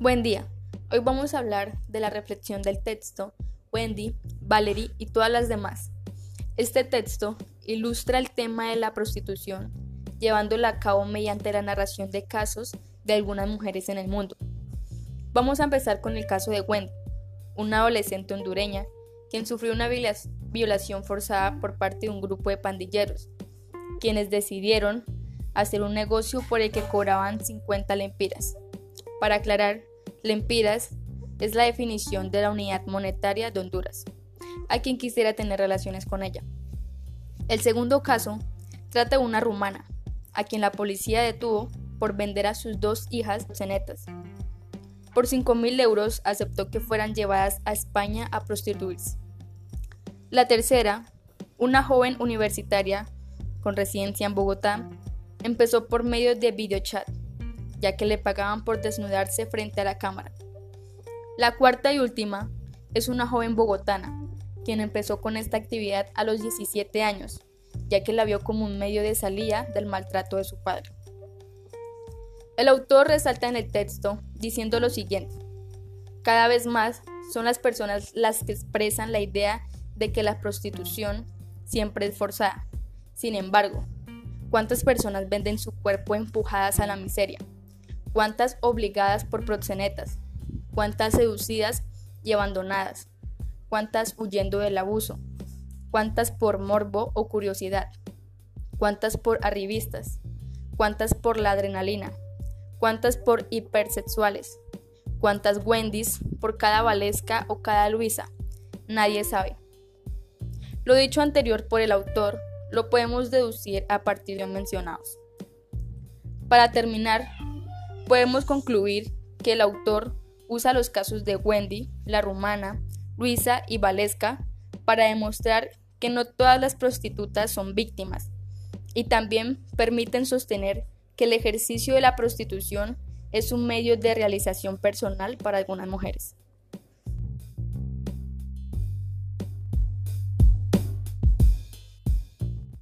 Buen día. Hoy vamos a hablar de la reflexión del texto Wendy, Valerie y todas las demás. Este texto ilustra el tema de la prostitución, llevándola a cabo mediante la narración de casos de algunas mujeres en el mundo. Vamos a empezar con el caso de Wendy, una adolescente hondureña quien sufrió una violación forzada por parte de un grupo de pandilleros, quienes decidieron hacer un negocio por el que cobraban 50 lempiras. Para aclarar, lempiras es la definición de la unidad monetaria de Honduras, a quien quisiera tener relaciones con ella. El segundo caso trata de una rumana, a quien la policía detuvo por vender a sus dos hijas cenetas. Por 5.000 euros aceptó que fueran llevadas a España a prostituirse. La tercera, una joven universitaria con residencia en Bogotá, empezó por medio de videochat, ya que le pagaban por desnudarse frente a la cámara. La cuarta y última es una joven bogotana, quien empezó con esta actividad a los 17 años, ya que la vio como un medio de salida del maltrato de su padre. El autor resalta en el texto diciendo lo siguiente, cada vez más son las personas las que expresan la idea de que la prostitución siempre es forzada. Sin embargo, ¿cuántas personas venden su cuerpo empujadas a la miseria? ¿Cuántas obligadas por proxenetas? ¿Cuántas seducidas y abandonadas? ¿Cuántas huyendo del abuso? ¿Cuántas por morbo o curiosidad? ¿Cuántas por arribistas? ¿Cuántas por la adrenalina? ¿Cuántas por hipersexuales? ¿Cuántas Wendy's por cada Valesca o cada Luisa? Nadie sabe. Lo dicho anterior por el autor lo podemos deducir a partir de los mencionados. Para terminar, podemos concluir que el autor usa los casos de Wendy, la rumana, Luisa y Valesca para demostrar que no todas las prostitutas son víctimas y también permiten sostener que el ejercicio de la prostitución es un medio de realización personal para algunas mujeres.